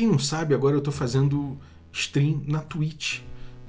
quem não sabe, agora eu tô fazendo stream na Twitch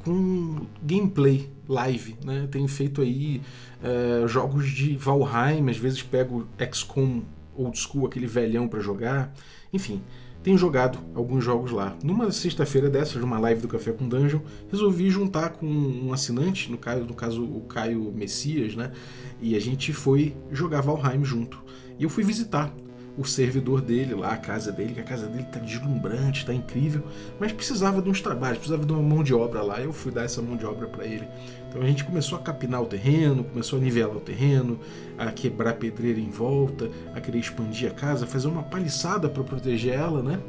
com gameplay live, né? Tenho feito aí uh, jogos de Valheim, às vezes pego XCOM old school, aquele velhão para jogar, enfim. Tenho jogado alguns jogos lá. Numa sexta-feira dessas, numa live do Café com Dungeon, resolvi juntar com um assinante, no caso, no caso o Caio Messias, né? E a gente foi jogar Valheim junto. E eu fui visitar o servidor dele lá, a casa dele, que a casa dele tá deslumbrante, tá incrível, mas precisava de uns trabalhos, precisava de uma mão de obra lá. Eu fui dar essa mão de obra para ele. Então a gente começou a capinar o terreno, começou a nivelar o terreno, a quebrar pedreira em volta, a querer expandir a casa, fazer uma paliçada para proteger ela, né?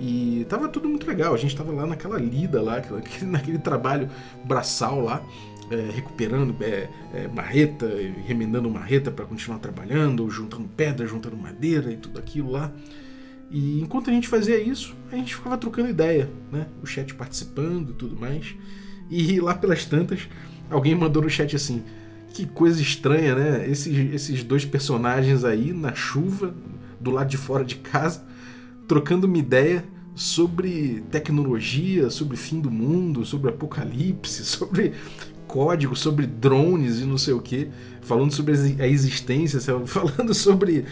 E tava tudo muito legal. A gente tava lá naquela lida lá, naquele trabalho braçal lá é, recuperando é, é, marreta, remendando marreta para continuar trabalhando, juntando pedra, juntando madeira e tudo aquilo lá. E enquanto a gente fazia isso, a gente ficava trocando ideia, né? O chat participando e tudo mais. E lá pelas tantas, alguém mandou no chat assim: que coisa estranha, né? Esses, esses dois personagens aí na chuva, do lado de fora de casa, trocando uma ideia sobre tecnologia, sobre fim do mundo, sobre apocalipse, sobre código, sobre drones e não sei o que, falando sobre a existência, falando sobre,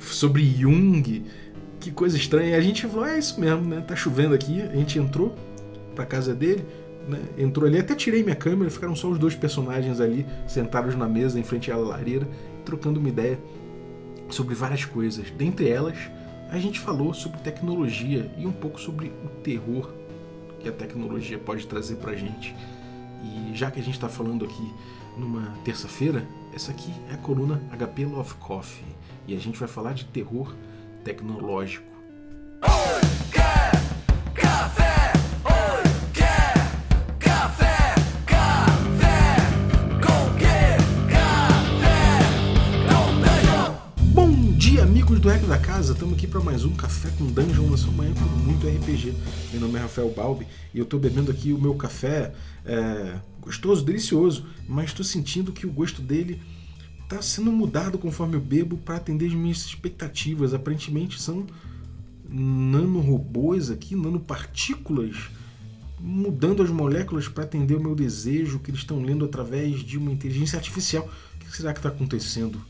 sobre Jung. Que coisa estranha. E a gente falou: é isso mesmo, né? Tá chovendo aqui. A gente entrou pra casa dele, né? Entrou ali, até tirei minha câmera, ficaram só os dois personagens ali, sentados na mesa, em frente à lareira, trocando uma ideia sobre várias coisas. Dentre elas, a gente falou sobre tecnologia e um pouco sobre o terror que a tecnologia pode trazer pra gente. E já que a gente está falando aqui numa terça-feira, essa aqui é a coluna HP Love Coffee e a gente vai falar de terror tecnológico. Amigos do Eco da Casa, estamos aqui para mais um Café com Dungeon na sua manhã com muito RPG. Meu nome é Rafael Balbi e eu estou bebendo aqui o meu café é, gostoso, delicioso, mas estou sentindo que o gosto dele está sendo mudado conforme eu bebo para atender as minhas expectativas. Aparentemente são nanorobôs aqui, nanopartículas mudando as moléculas para atender o meu desejo que eles estão lendo através de uma inteligência artificial. O que será que está acontecendo?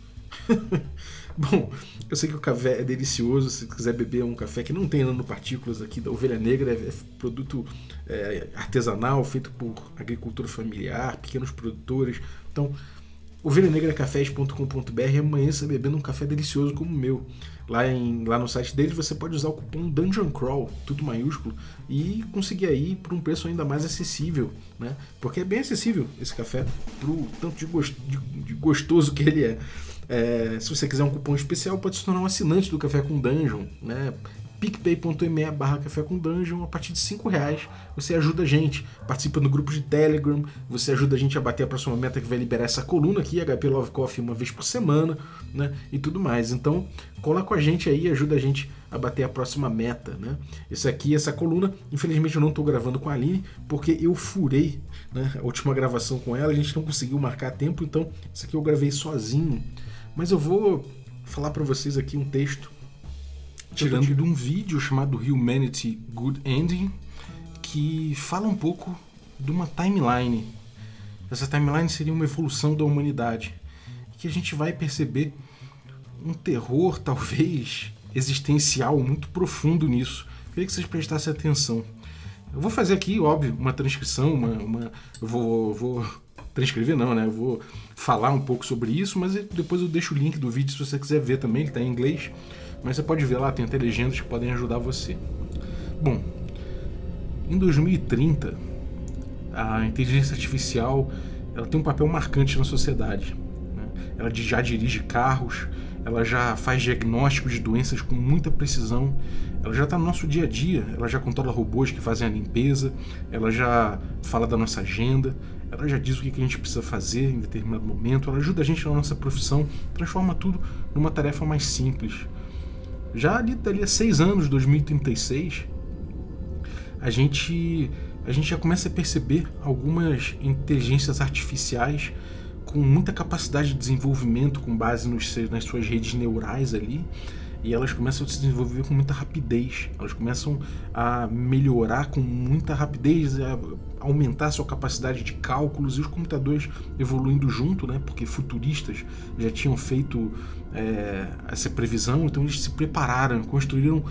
Bom, eu sei que o café é delicioso. Se quiser beber um café que não tem nanopartículas aqui da ovelha negra, é, produto é, artesanal, feito por agricultura familiar, pequenos produtores. Então, ovelhanegracafés.com.br amanhã você bebendo um café delicioso como o meu. Lá, em, lá no site deles você pode usar o cupom Dungeon Crawl, tudo maiúsculo, e conseguir aí por um preço ainda mais acessível, né? Porque é bem acessível esse café, pro tanto de, gost, de, de gostoso que ele é. É, se você quiser um cupom especial, pode se tornar um assinante do Café com Dungeon, né? picpay.me barra café com dungeon a partir de 5 reais você ajuda a gente. Participa no grupo de telegram você ajuda a gente a bater a próxima meta que vai liberar essa coluna aqui HP Love Coffee uma vez por semana né? E tudo mais. Então cola com a gente aí ajuda a gente a bater a próxima meta né? Esse aqui essa coluna infelizmente eu não estou gravando com a Aline porque eu furei né, a última gravação com ela a gente não conseguiu marcar tempo então isso aqui eu gravei sozinho mas eu vou falar para vocês aqui um texto tirando de um vídeo chamado Humanity Good Ending, que fala um pouco de uma timeline. Essa timeline seria uma evolução da humanidade, que a gente vai perceber um terror, talvez, existencial muito profundo nisso. Queria que vocês prestassem atenção. Eu vou fazer aqui, óbvio, uma transcrição, uma, uma eu vou, vou transcrever não, né? Eu vou falar um pouco sobre isso, mas depois eu deixo o link do vídeo se você quiser ver também, ele está em inglês. Mas você pode ver lá, tem até legendas que podem ajudar você. Bom, em 2030, a inteligência artificial ela tem um papel marcante na sociedade. Né? Ela já dirige carros, ela já faz diagnósticos de doenças com muita precisão, ela já está no nosso dia a dia, ela já controla robôs que fazem a limpeza, ela já fala da nossa agenda, ela já diz o que a gente precisa fazer em determinado momento, ela ajuda a gente na nossa profissão, transforma tudo numa tarefa mais simples. Já ali dali a seis anos, 2036, a gente, a gente já começa a perceber algumas inteligências artificiais com muita capacidade de desenvolvimento com base nos, nas suas redes neurais ali, e elas começam a se desenvolver com muita rapidez. Elas começam a melhorar com muita rapidez, a aumentar sua capacidade de cálculos e os computadores evoluindo junto, né? Porque futuristas já tinham feito é, essa previsão, então eles se prepararam, construíram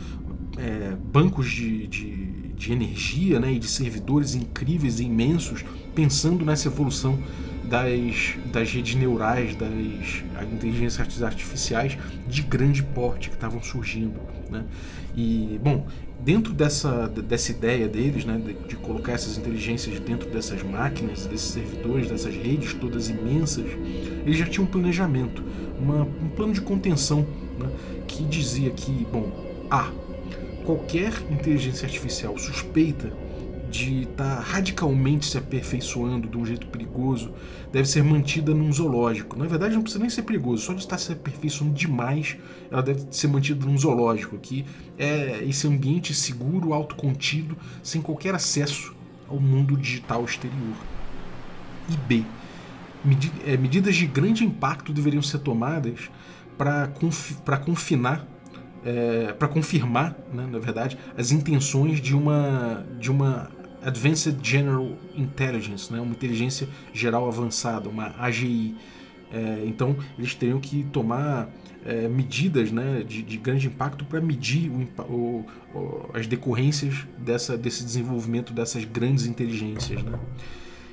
é, bancos de, de, de energia né, e de servidores incríveis e imensos, pensando nessa evolução das, das redes neurais, das inteligências artificiais de grande porte que estavam surgindo. Né? E, bom, dentro dessa, dessa ideia deles, né, de, de, colocar essas inteligências dentro dessas máquinas, desses servidores, dessas redes todas imensas, eles já tinham um planejamento, uma, um plano de contenção né, que dizia que, bom, A, qualquer inteligência artificial suspeita de estar tá radicalmente se aperfeiçoando de um jeito perigoso deve ser mantida num zoológico. Na verdade, não precisa nem ser perigoso, só de estar se aperfeiçoando demais, ela deve ser mantida num zoológico, que é esse ambiente seguro, autocontido, sem qualquer acesso ao mundo digital exterior. E B. É, medidas de grande impacto deveriam ser tomadas para confi confinar é, para confirmar, né, na verdade, as intenções de uma de uma Advanced General Intelligence, né, uma inteligência geral avançada, uma AGI. É, então, eles teriam que tomar é, medidas né, de, de, grande impacto para medir o, o, o, as decorrências dessa, desse desenvolvimento dessas grandes inteligências. Né.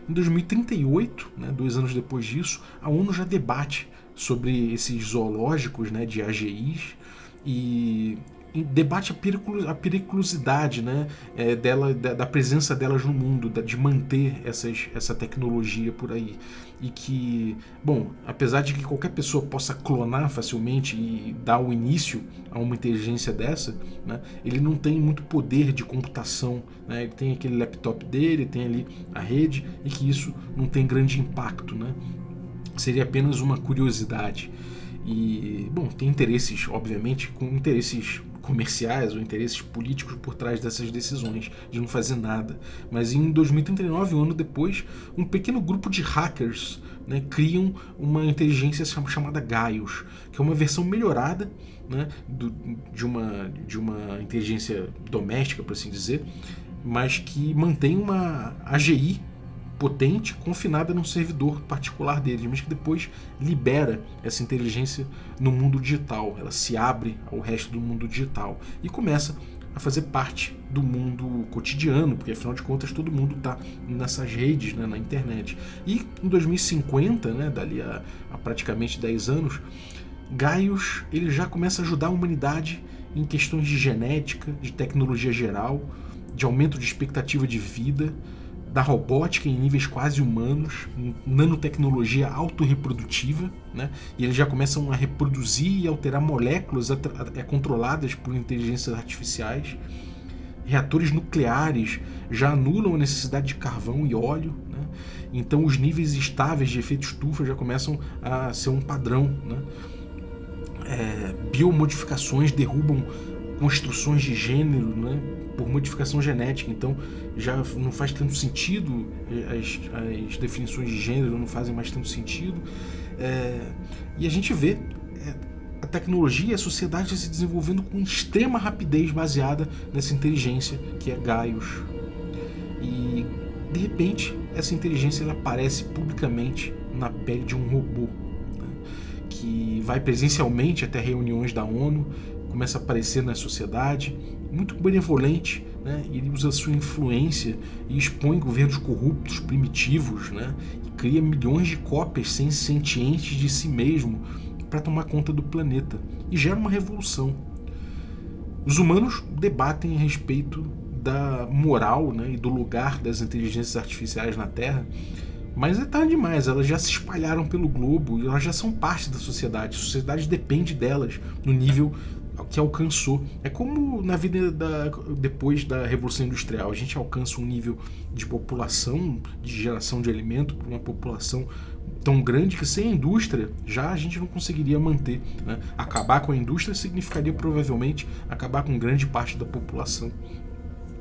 Em 2038, né, dois anos depois disso, a ONU já debate sobre esses zoológicos né, de AGIs e debate a, periculosidade né, é, dela, da, da, presença delas no mundo, da, de manter essas, essa tecnologia por aí. E que, bom, apesar de que qualquer pessoa possa clonar facilmente e dar o início a uma inteligência dessa, né, ele não tem muito poder de computação. Né, ele tem aquele laptop dele, tem ali a rede, e que isso não tem grande impacto. Né, seria apenas uma curiosidade. E, bom, tem interesses, obviamente, com interesses comerciais ou interesses políticos por trás dessas decisões, de não fazer nada. Mas em 2039, um ano depois, um pequeno grupo de hackers né, criam uma inteligência chamada Gaius, que é uma versão melhorada né, do, de, uma, de uma inteligência doméstica, por assim dizer, mas que mantém uma AGI potente confinada num servidor particular deles, mas que depois libera essa inteligência no mundo digital. Ela se abre ao resto do mundo digital e começa a fazer parte do mundo cotidiano, porque afinal de contas todo mundo está nessas redes, né, na internet. E em 2050, né, dali a, a praticamente 10 anos, Gaius ele já começa a ajudar a humanidade em questões de genética, de tecnologia geral, de aumento de expectativa de vida, da robótica em níveis quase humanos, nanotecnologia autorreprodutiva, né? e eles já começam a reproduzir e alterar moléculas é, controladas por inteligências artificiais. Reatores nucleares já anulam a necessidade de carvão e óleo, né? então os níveis estáveis de efeito estufa já começam a ser um padrão. Né? É, biomodificações derrubam construções de gênero, né? Por modificação genética. Então já não faz tanto sentido, eh, as, as definições de gênero não fazem mais tanto sentido. É, e a gente vê é, a tecnologia e a sociedade se desenvolvendo com extrema rapidez baseada nessa inteligência que é Gaius. E de repente essa inteligência ela aparece publicamente na pele de um robô né, que vai presencialmente até reuniões da ONU, começa a aparecer na sociedade muito benevolente, né? ele usa sua influência e expõe governos corruptos, primitivos, né? e cria milhões de cópias sem sentientes de si mesmo para tomar conta do planeta e gera uma revolução. Os humanos debatem a respeito da moral né, e do lugar das inteligências artificiais na Terra, mas é tarde demais, elas já se espalharam pelo globo e elas já são parte da sociedade. A sociedade depende delas no nível que alcançou. É como na vida da, depois da Revolução Industrial, a gente alcança um nível de população, de geração de alimento para uma população tão grande que sem a indústria já a gente não conseguiria manter. Né? Acabar com a indústria significaria provavelmente acabar com grande parte da população.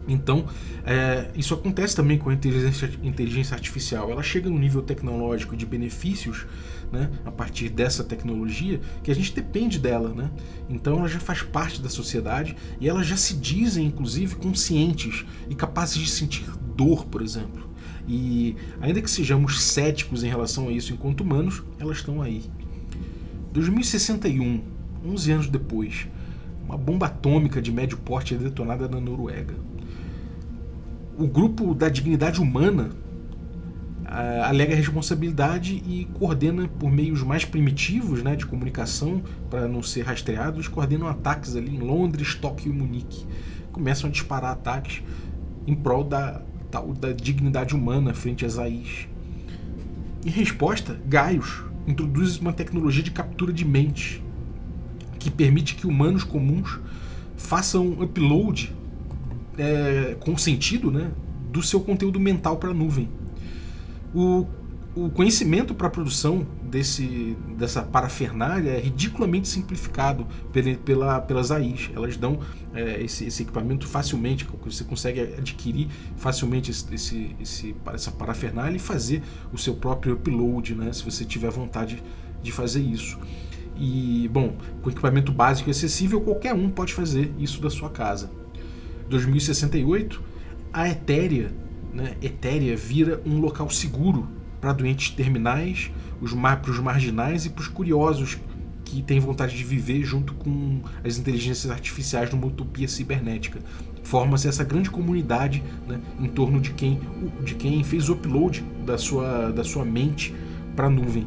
Então, é, isso acontece também com a inteligência, inteligência artificial. Ela chega no nível tecnológico de benefícios né, a partir dessa tecnologia que a gente depende dela. Né? Então, ela já faz parte da sociedade e elas já se dizem, inclusive, conscientes e capazes de sentir dor, por exemplo. E ainda que sejamos céticos em relação a isso enquanto humanos, elas estão aí. 2061, 11 anos depois, uma bomba atômica de médio porte é detonada na Noruega o grupo da dignidade humana uh, alega responsabilidade e coordena por meios mais primitivos né, de comunicação para não ser rastreados, coordenam ataques ali em Londres, Tóquio e Munique. Começam a disparar ataques em prol da, tal, da dignidade humana frente às AIs. Em resposta, Gaius introduz uma tecnologia de captura de mente que permite que humanos comuns façam upload é, com sentido né, do seu conteúdo mental para a nuvem. O, o conhecimento para a produção desse, dessa parafernália é ridiculamente simplificado pela, pela, pelas AIs. Elas dão é, esse, esse, equipamento facilmente, você consegue adquirir facilmente esse, esse, essa parafernália e fazer o seu próprio upload, né, se você tiver vontade de fazer isso. E, bom, com equipamento básico e acessível, qualquer um pode fazer isso da sua casa. 2068, a Etéria, né, Etéria vira um local seguro para doentes terminais, para os marginais e para os curiosos que têm vontade de viver junto com as inteligências artificiais numa utopia cibernética. Forma-se essa grande comunidade né, em torno de quem, de quem fez o upload da sua, da sua mente para a nuvem.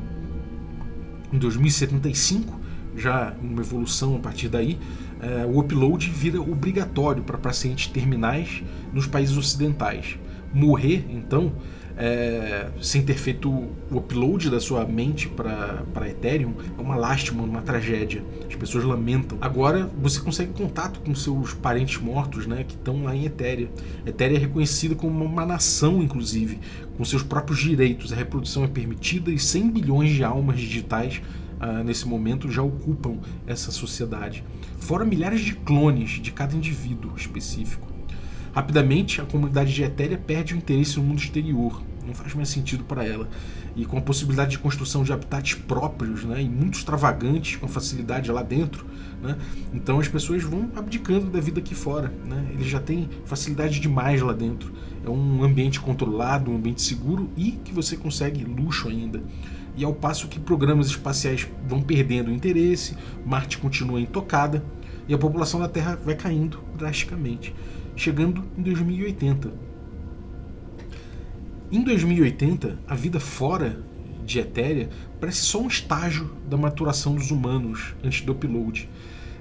Em 2075, já uma evolução a partir daí, é, o upload vira obrigatório para pacientes terminais nos países ocidentais. Morrer, então, é, sem ter feito o upload da sua mente para Ethereum é uma lástima, uma tragédia. As pessoas lamentam. Agora você consegue contato com seus parentes mortos, né, que estão lá em Ethereum. Ethereum é reconhecida como uma nação, inclusive, com seus próprios direitos. A reprodução é permitida e 100 bilhões de almas digitais ah, nesse momento já ocupam essa sociedade, fora milhares de clones de cada indivíduo específico. Rapidamente, a comunidade de Etéria perde o interesse no mundo exterior, não faz mais sentido para ela. E com a possibilidade de construção de habitats próprios né, e muito extravagantes, com facilidade lá dentro, né, então as pessoas vão abdicando da vida aqui fora. Né, eles já têm facilidade demais lá dentro. É um ambiente controlado, um ambiente seguro e que você consegue luxo ainda. E ao passo que programas espaciais vão perdendo interesse, Marte continua intocada e a população da Terra vai caindo drasticamente, chegando em 2080. Em 2080, a vida fora de Etéria parece só um estágio da maturação dos humanos antes do upload.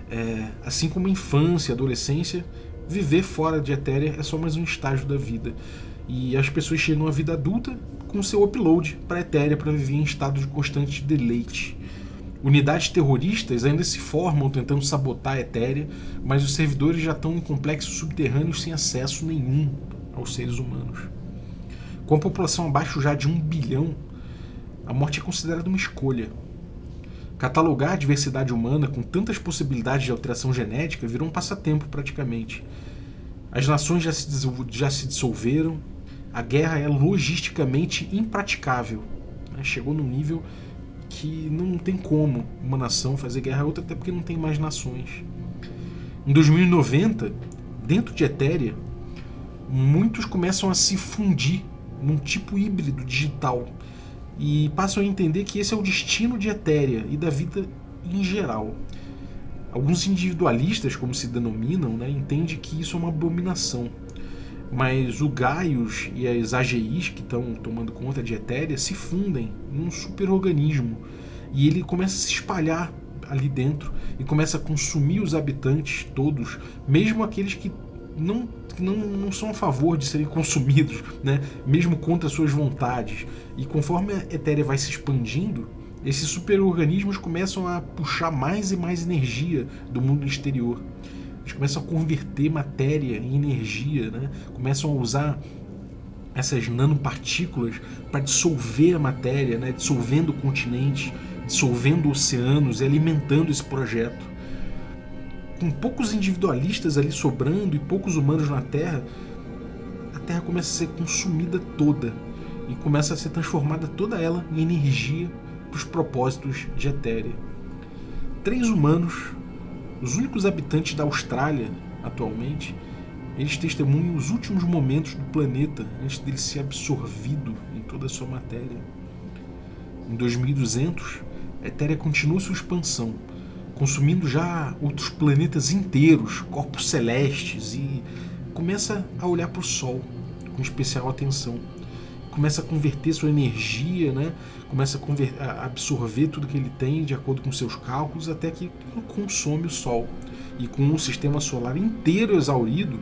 É, assim como a infância, a adolescência, viver fora de Etéria é só mais um estágio da vida. E as pessoas chegam à vida adulta com seu upload para Ethereum para viver em estado de constante deleite. Unidades terroristas ainda se formam tentando sabotar a Ethereum, mas os servidores já estão em complexos subterrâneos sem acesso nenhum aos seres humanos. Com a população abaixo já de um bilhão, a morte é considerada uma escolha. Catalogar a diversidade humana com tantas possibilidades de alteração genética virou um passatempo praticamente. As nações já se, já se dissolveram, a guerra é logisticamente impraticável. Né? Chegou num nível que não tem como uma nação fazer guerra a outra, até porque não tem mais nações. Em 2090, dentro de Ethereum, muitos começam a se fundir num tipo híbrido digital e passam a entender que esse é o destino de Ethereum e da vida em geral. Alguns individualistas, como se denominam, né, entendem que isso é uma abominação mas o Gaius e as AGIs que estão tomando conta de Etéria se fundem num superorganismo e ele começa a se espalhar ali dentro e começa a consumir os habitantes todos, mesmo aqueles que não, não, não são a favor de serem consumidos, né? mesmo contra suas vontades. E conforme a Etéria vai se expandindo, esses superorganismos começam a puxar mais e mais energia do mundo exterior. Eles começam a converter matéria em energia, né? começam a usar essas nanopartículas para dissolver a matéria, né? dissolvendo o continente, dissolvendo oceanos e alimentando esse projeto. com poucos individualistas ali sobrando e poucos humanos na Terra, a Terra começa a ser consumida toda e começa a ser transformada toda ela em energia para os propósitos de Etéria. Três humanos, os únicos habitantes da Austrália atualmente, eles testemunham os últimos momentos do planeta antes dele ser absorvido em toda a sua matéria. Em 2200, a Etéria continua sua expansão, consumindo já outros planetas inteiros, corpos celestes, e começa a olhar para o Sol com especial atenção. Começa a converter sua energia, né? começa a, absorver tudo que ele tem de acordo com seus cálculos, até que consome o Sol. E com o sistema solar inteiro exaurido,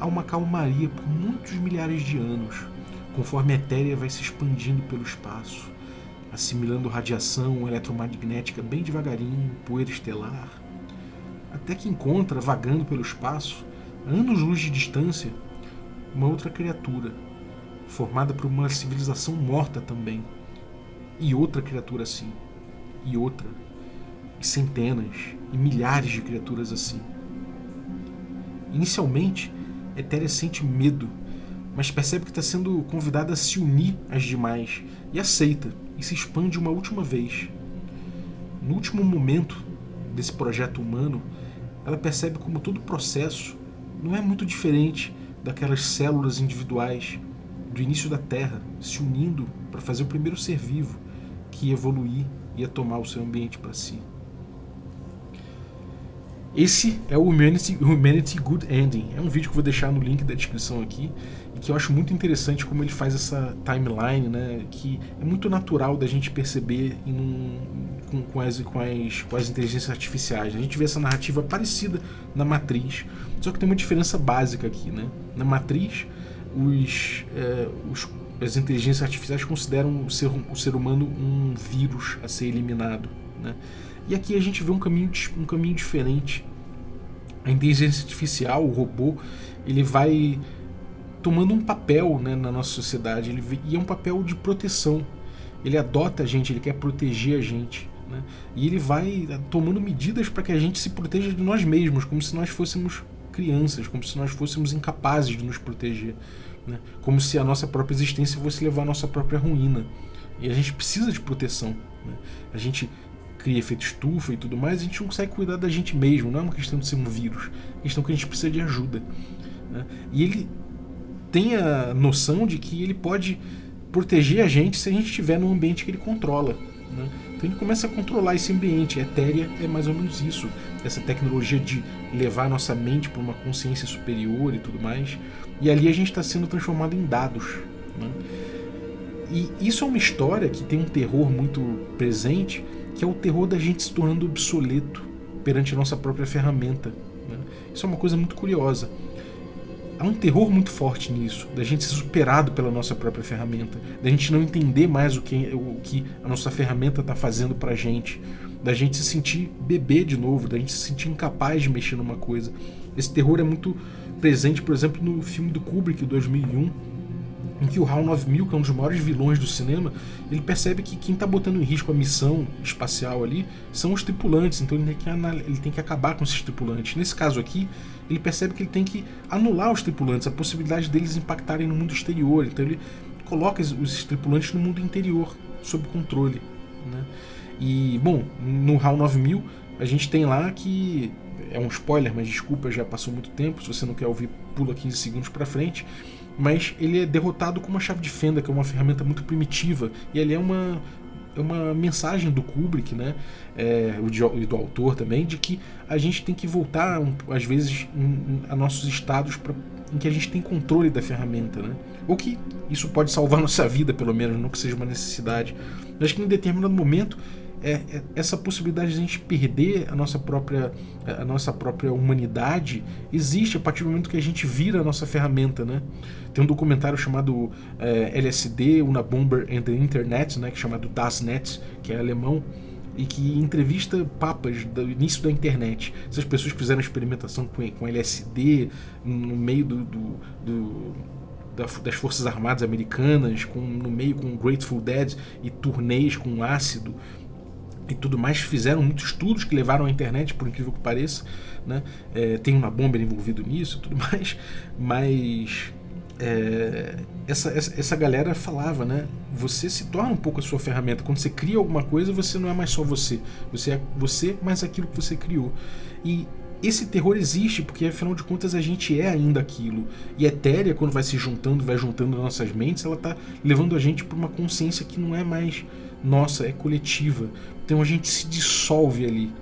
há uma calmaria por muitos milhares de anos, conforme a Etéria vai se expandindo pelo espaço assimilando radiação eletromagnética bem devagarinho, poeira estelar, até que encontra, vagando pelo espaço, anos-luz de distância, uma outra criatura, formada por uma civilização morta também, e outra criatura assim, e outra, e centenas e milhares de criaturas assim. Inicialmente, Etéria sente medo, mas percebe que está sendo convidada a se unir às demais e aceita e se expande uma última vez. No último momento desse projeto humano, ela percebe como todo o processo não é muito diferente daquelas células individuais do início da Terra se unindo para fazer o primeiro ser vivo que ia evoluir e ia tomar o seu ambiente para si. Esse é o Humanity, Humanity Good Ending. É um vídeo que eu vou deixar no link da descrição aqui e que eu acho muito interessante como ele faz essa timeline, né? Que é muito natural da gente perceber um, com, com, as, com, as, com as inteligências artificiais. A gente vê essa narrativa parecida na Matriz, só que tem uma diferença básica aqui, né? Na Matriz, os, é, os as inteligências artificiais consideram o ser, o ser humano um vírus a ser eliminado, né? E aqui a gente vê um caminho, um caminho diferente. A inteligência artificial, o robô, ele vai tomando um papel né, na nossa sociedade, ele, e é um papel de proteção. Ele adota a gente, ele quer proteger a gente. Né? E ele vai eh, tomando medidas para que a gente se proteja de nós mesmos, como se nós fôssemos crianças, como se nós fôssemos incapazes de nos proteger. Né? Como se a nossa própria existência fosse levar a nossa própria ruína. E a gente precisa de proteção. Né? A gente cria efeito estufa e tudo mais, a gente não consegue cuidar da gente mesmo, não é uma questão de ser um vírus, é questão que a gente precisa de ajuda. Né? E ele tem a noção de que ele pode proteger a gente se a gente estiver num ambiente que ele controla. Né? Então ele começa a controlar esse ambiente. A Etérea é mais ou menos isso. Essa tecnologia de levar a nossa mente para uma consciência superior e tudo mais. E ali a gente está sendo transformado em dados. Né? E isso é uma história que tem um terror muito presente, que é o terror da gente se tornando obsoleto perante a nossa própria ferramenta. Né? Isso é uma coisa muito curiosa. Há um terror muito forte nisso, da gente ser superado pela nossa própria ferramenta, da gente não entender mais o que, o que a nossa ferramenta está fazendo para a gente, da gente se sentir bebê de novo, da gente se sentir incapaz de mexer numa coisa. Esse terror é muito presente, por exemplo, no filme do Kubrick, 2001, em que o HAL 9000, que é um dos maiores vilões do cinema, ele percebe que quem está botando em risco a missão espacial ali são os tripulantes, então ele tem, que, ele tem que acabar com esses tripulantes. Nesse caso aqui, ele percebe que ele tem que anular os tripulantes, a possibilidade deles impactarem no mundo exterior, então ele coloca os tripulantes no mundo interior, sob controle. Né? E, bom, no HAL 9000, a gente tem lá que é um spoiler, mas desculpa, já passou muito tempo. Se você não quer ouvir, pula 15 segundos para frente mas ele é derrotado com uma chave de fenda, que é uma ferramenta muito primitiva, e ele é uma, uma mensagem do Kubrick, né, é, e do autor também, de que a gente tem que voltar, às vezes, a nossos estados pra, em que a gente tem controle da ferramenta, né, ou que isso pode salvar nossa vida, pelo menos, não que seja uma necessidade, mas que em determinado momento é, é, essa possibilidade de a gente perder a nossa própria a nossa própria humanidade existe a partir do momento que a gente vira a nossa ferramenta, né? Tem um documentário chamado é, LSD, Una Bomber and the Internet, né, que é chamado Das Netz, que é alemão e que entrevista papas do início da internet. Essas pessoas fizeram experimentação com, com LSD no meio do, do, do das Forças Armadas Americanas, com, no meio com Grateful Dead e turnês com ácido e tudo mais, fizeram muitos estudos que levaram à internet, por incrível que pareça. Né? É, tem uma bomba envolvida nisso e tudo mais, mas é, essa, essa, essa, galera falava, né? Você se torna um pouco a sua ferramenta. Quando você cria alguma coisa, você não é mais só você. Você é você mais aquilo que você criou. E esse terror existe porque, afinal de contas, a gente é ainda aquilo. E a Etéria, quando vai se juntando, vai juntando nossas mentes, ela está levando a gente para uma consciência que não é mais nossa, é coletiva. Então a gente se dissolve ali.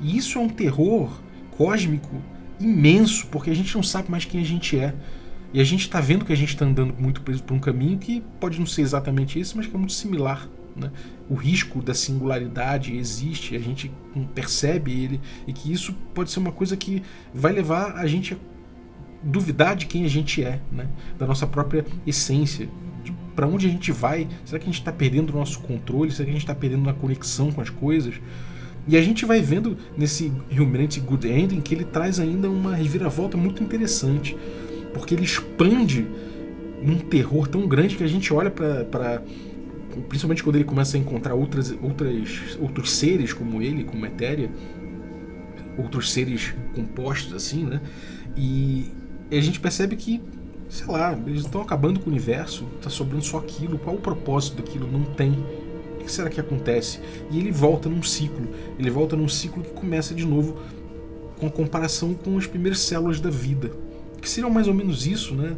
E isso é um terror cósmico imenso, porque a gente não sabe mais quem a gente é. E a gente está vendo que a gente está andando muito preso por um caminho que pode não ser exatamente esse, mas que é muito similar. Né? O risco da singularidade existe, a gente percebe ele, e que isso pode ser uma coisa que vai levar a gente a duvidar de quem a gente é, né? da nossa própria essência. Para onde a gente vai? Será que a gente está perdendo o nosso controle? Será que a gente está perdendo a conexão com as coisas? E a gente vai vendo nesse Humanity Good Ending que ele traz ainda uma reviravolta muito interessante porque ele expande um terror tão grande que a gente olha para principalmente quando ele começa a encontrar outras, outras, outros seres como ele, como Etéria, outros seres compostos assim, né? E a gente percebe que, sei lá, eles estão acabando com o universo, tá sobrando só aquilo, qual o propósito daquilo? Não tem. O que será que acontece? E ele volta num ciclo, ele volta num ciclo que começa de novo com a comparação com as primeiras células da vida que seriam mais ou menos isso, né?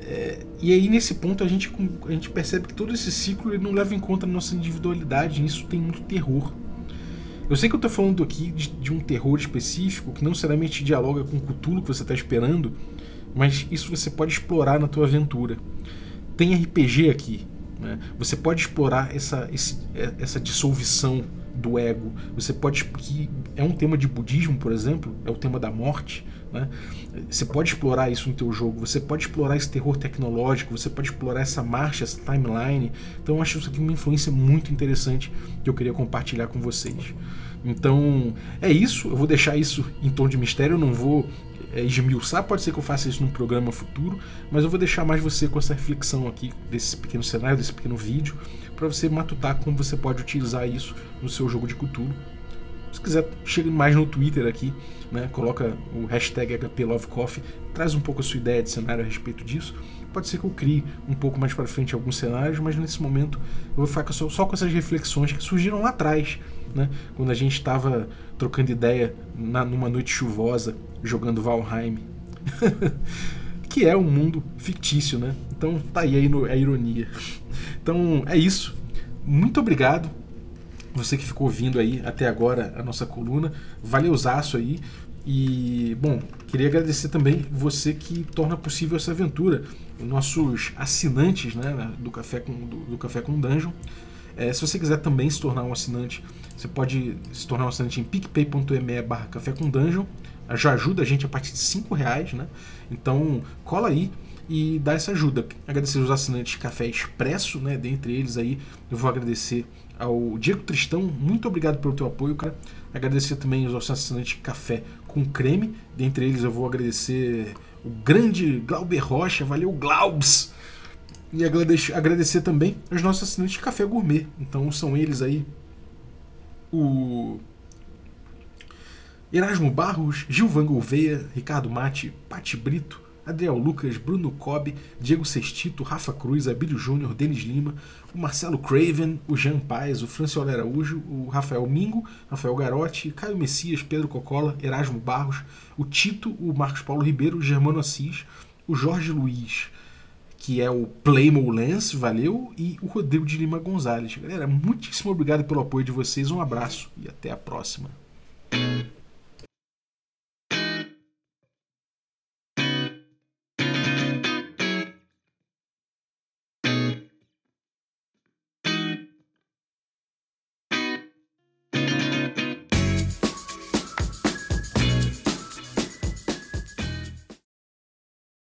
É, e aí nesse ponto a gente, a gente percebe que todo esse ciclo ele não leva em conta a nossa individualidade, e isso tem muito terror. Eu sei que eu estou falando aqui de, de, um terror específico que não necessariamente dialoga com o Cthulhu que você está esperando, mas isso você pode explorar na tua aventura. Tem RPG aqui, né? você pode explorar essa, esse, é, essa dissolução do ego. Você pode que é um tema de budismo, por exemplo, é o tema da morte. Né? Você pode explorar isso no teu jogo, você pode explorar esse terror tecnológico, você pode explorar essa marcha, essa timeline. Então eu acho isso aqui uma influência muito interessante que eu queria compartilhar com vocês. Então é isso, eu vou deixar isso em tom de mistério, eu não vou é, esmiuçar, pode ser que eu faça isso num programa futuro, mas eu vou deixar mais você com essa reflexão aqui desse pequeno cenário, desse pequeno vídeo, para você matutar como você pode utilizar isso no seu jogo de cultura se quiser, chega mais no Twitter aqui, né? Coloca o hashtag HPLoveCoffee, traz um pouco a sua ideia de cenário a respeito disso. Pode ser que eu crie um pouco mais para frente alguns cenários, mas nesse momento eu vou ficar só, só com essas reflexões que surgiram lá atrás, né? Quando a gente estava trocando ideia na, numa noite chuvosa, jogando Valheim. que é um mundo fictício, né? Então tá aí a ironia. Então é isso. Muito obrigado você que ficou ouvindo aí até agora a nossa coluna. Valeuzaço aí. E, bom, queria agradecer também você que torna possível essa aventura, os nossos assinantes né, do, Café com, do, do Café com Dungeon. É, se você quiser também se tornar um assinante, você pode se tornar um assinante em picpay.me barra café com dungeon. Já ajuda a gente a partir de 5 reais, né? Então cola aí e dá essa ajuda. Agradecer os assinantes Café Expresso, né? Dentre eles aí, eu vou agradecer ao Diego Tristão, muito obrigado pelo teu apoio, cara. Agradecer também aos assinantes Café com Creme, dentre eles eu vou agradecer o grande Glauber Rocha, valeu Glaubs! E agradecer, também aos nossos assinantes de Café Gourmet. Então são eles aí o Erasmo Barros, Gilvan Gouveia, Ricardo Mate, Pati Brito, Adriel Lucas, Bruno Cobb, Diego Sestito, Rafa Cruz, Abílio Júnior, Denis Lima, o Marcelo Craven, o Jean Paes, o Franciola Araújo, o Rafael Mingo, Rafael Garotti, Caio Messias, Pedro Cocola, Erasmo Barros, o Tito, o Marcos Paulo Ribeiro, o Germano Assis, o Jorge Luiz, que é o Playmo Lance, valeu, e o Rodrigo de Lima Gonzalez. Galera, muitíssimo obrigado pelo apoio de vocês, um abraço e até a próxima.